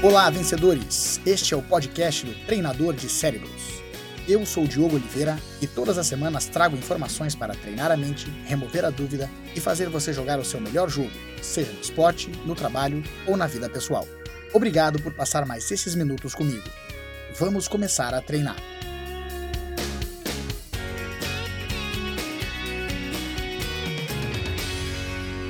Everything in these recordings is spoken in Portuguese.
Olá, vencedores! Este é o podcast do Treinador de Cérebros. Eu sou o Diogo Oliveira e todas as semanas trago informações para treinar a mente, remover a dúvida e fazer você jogar o seu melhor jogo, seja no esporte, no trabalho ou na vida pessoal. Obrigado por passar mais esses minutos comigo. Vamos começar a treinar.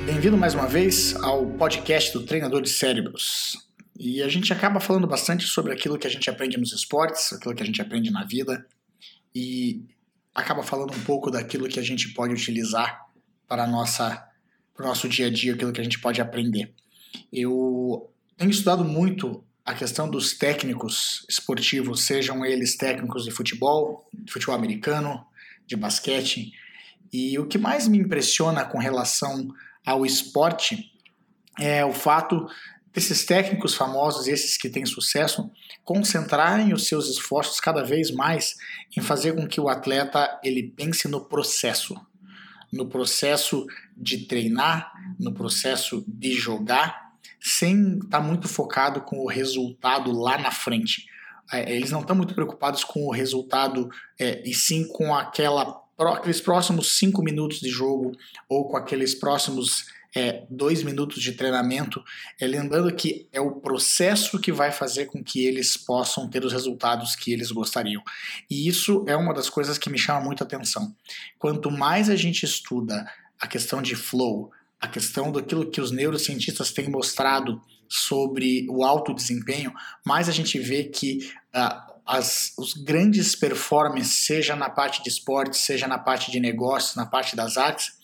Bem-vindo mais uma vez ao podcast do Treinador de Cérebros. E a gente acaba falando bastante sobre aquilo que a gente aprende nos esportes, aquilo que a gente aprende na vida, e acaba falando um pouco daquilo que a gente pode utilizar para, nossa, para o nosso dia a dia, aquilo que a gente pode aprender. Eu tenho estudado muito a questão dos técnicos esportivos, sejam eles técnicos de futebol, de futebol americano, de basquete, e o que mais me impressiona com relação ao esporte é o fato esses técnicos famosos, esses que têm sucesso, concentrarem os seus esforços cada vez mais em fazer com que o atleta ele pense no processo, no processo de treinar, no processo de jogar, sem estar tá muito focado com o resultado lá na frente. É, eles não estão muito preocupados com o resultado é, e sim com aquela, aqueles próximos cinco minutos de jogo ou com aqueles próximos é, dois minutos de treinamento, é, lembrando que é o processo que vai fazer com que eles possam ter os resultados que eles gostariam. E isso é uma das coisas que me chama muito a atenção. Quanto mais a gente estuda a questão de flow, a questão daquilo que os neurocientistas têm mostrado sobre o alto desempenho, mais a gente vê que uh, as, os grandes performances, seja na parte de esporte, seja na parte de negócios, na parte das artes,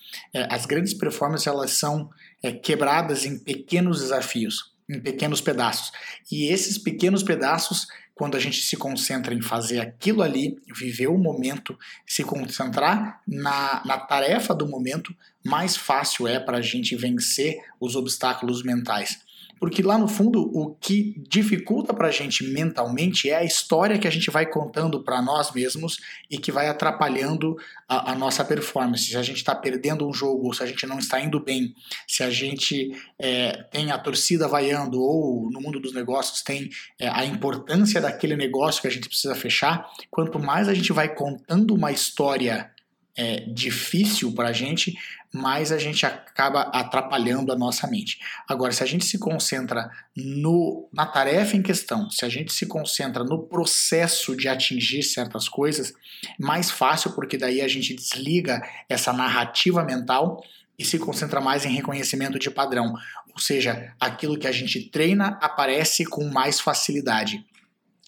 as grandes performances elas são é, quebradas em pequenos desafios, em pequenos pedaços. E esses pequenos pedaços, quando a gente se concentra em fazer aquilo ali, viver o momento, se concentrar na, na tarefa do momento, mais fácil é para a gente vencer os obstáculos mentais. Porque lá no fundo, o que dificulta para a gente mentalmente é a história que a gente vai contando para nós mesmos e que vai atrapalhando a, a nossa performance. Se a gente está perdendo um jogo, ou se a gente não está indo bem, se a gente é, tem a torcida vaiando, ou no mundo dos negócios tem é, a importância daquele negócio que a gente precisa fechar, quanto mais a gente vai contando uma história é, difícil para a gente, mais a gente acaba atrapalhando a nossa mente. Agora, se a gente se concentra no, na tarefa em questão, se a gente se concentra no processo de atingir certas coisas, mais fácil, porque daí a gente desliga essa narrativa mental e se concentra mais em reconhecimento de padrão. Ou seja, aquilo que a gente treina aparece com mais facilidade.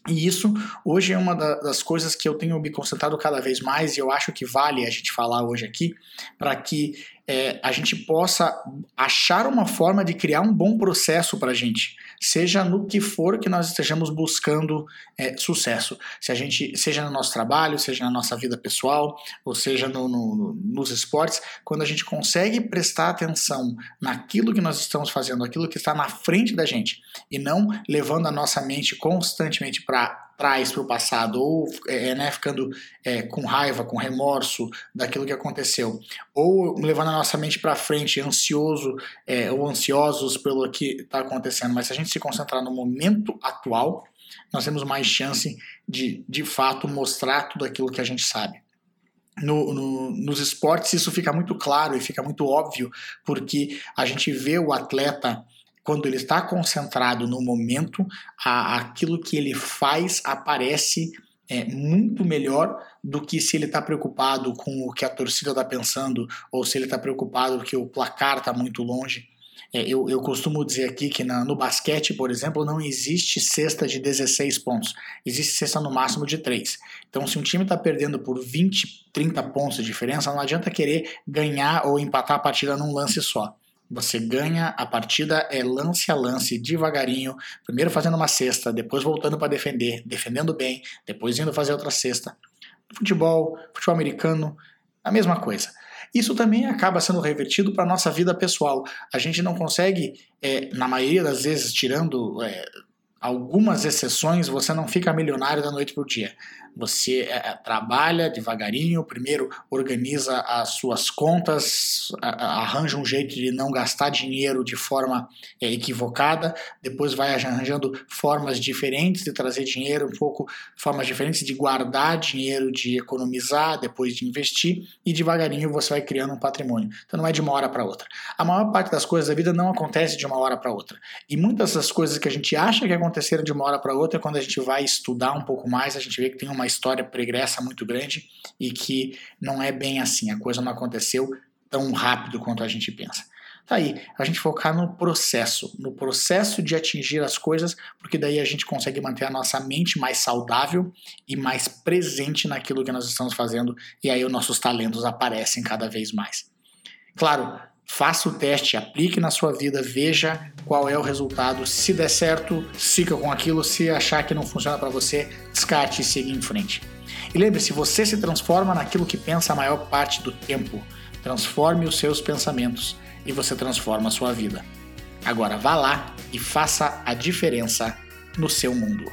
E isso hoje é uma das coisas que eu tenho me concentrado cada vez mais e eu acho que vale a gente falar hoje aqui para que é, a gente possa achar uma forma de criar um bom processo para a gente, seja no que for que nós estejamos buscando é, sucesso, se a gente seja no nosso trabalho, seja na nossa vida pessoal, ou seja no, no, nos esportes, quando a gente consegue prestar atenção naquilo que nós estamos fazendo, aquilo que está na frente da gente, e não levando a nossa mente constantemente para trás para o passado, ou é, né, ficando é, com raiva, com remorso daquilo que aconteceu, ou levando a nossa mente para frente, ansioso é, ou ansiosos pelo que está acontecendo. Mas se a gente se concentrar no momento atual, nós temos mais chance de, de fato, mostrar tudo aquilo que a gente sabe. No, no, nos esportes isso fica muito claro e fica muito óbvio, porque a gente vê o atleta quando ele está concentrado no momento, a, aquilo que ele faz aparece é, muito melhor do que se ele está preocupado com o que a torcida está pensando ou se ele está preocupado que o placar está muito longe. É, eu, eu, costumo dizer aqui que na, no basquete, por exemplo, não existe cesta de 16 pontos, existe cesta no máximo de 3. Então, se um time está perdendo por 20, 30 pontos de diferença, não adianta querer ganhar ou empatar a partida num lance só. Você ganha a partida é lance a lance, devagarinho, primeiro fazendo uma cesta, depois voltando para defender, defendendo bem, depois indo fazer outra cesta. Futebol, futebol americano, a mesma coisa. Isso também acaba sendo revertido para a nossa vida pessoal. A gente não consegue, é, na maioria das vezes, tirando é, algumas exceções, você não fica milionário da noite para o dia. Você é, trabalha devagarinho, primeiro organiza as suas contas, arranja um jeito de não gastar dinheiro de forma é, equivocada, depois vai arranjando formas diferentes de trazer dinheiro, um pouco formas diferentes de guardar dinheiro, de economizar, depois de investir, e devagarinho você vai criando um patrimônio. Então não é de uma hora para outra. A maior parte das coisas da vida não acontece de uma hora para outra. E muitas das coisas que a gente acha que aconteceram de uma hora para outra, quando a gente vai estudar um pouco mais, a gente vê que tem uma história pregressa muito grande e que não é bem assim. A coisa não aconteceu tão rápido quanto a gente pensa. Tá aí, a gente focar no processo, no processo de atingir as coisas, porque daí a gente consegue manter a nossa mente mais saudável e mais presente naquilo que nós estamos fazendo, e aí os nossos talentos aparecem cada vez mais. Claro, faça o teste, aplique na sua vida, veja qual é o resultado. Se der certo, siga com aquilo. Se achar que não funciona para você, descarte e siga em frente. E lembre-se, você se transforma naquilo que pensa a maior parte do tempo. Transforme os seus pensamentos e você transforma a sua vida. Agora vá lá e faça a diferença no seu mundo.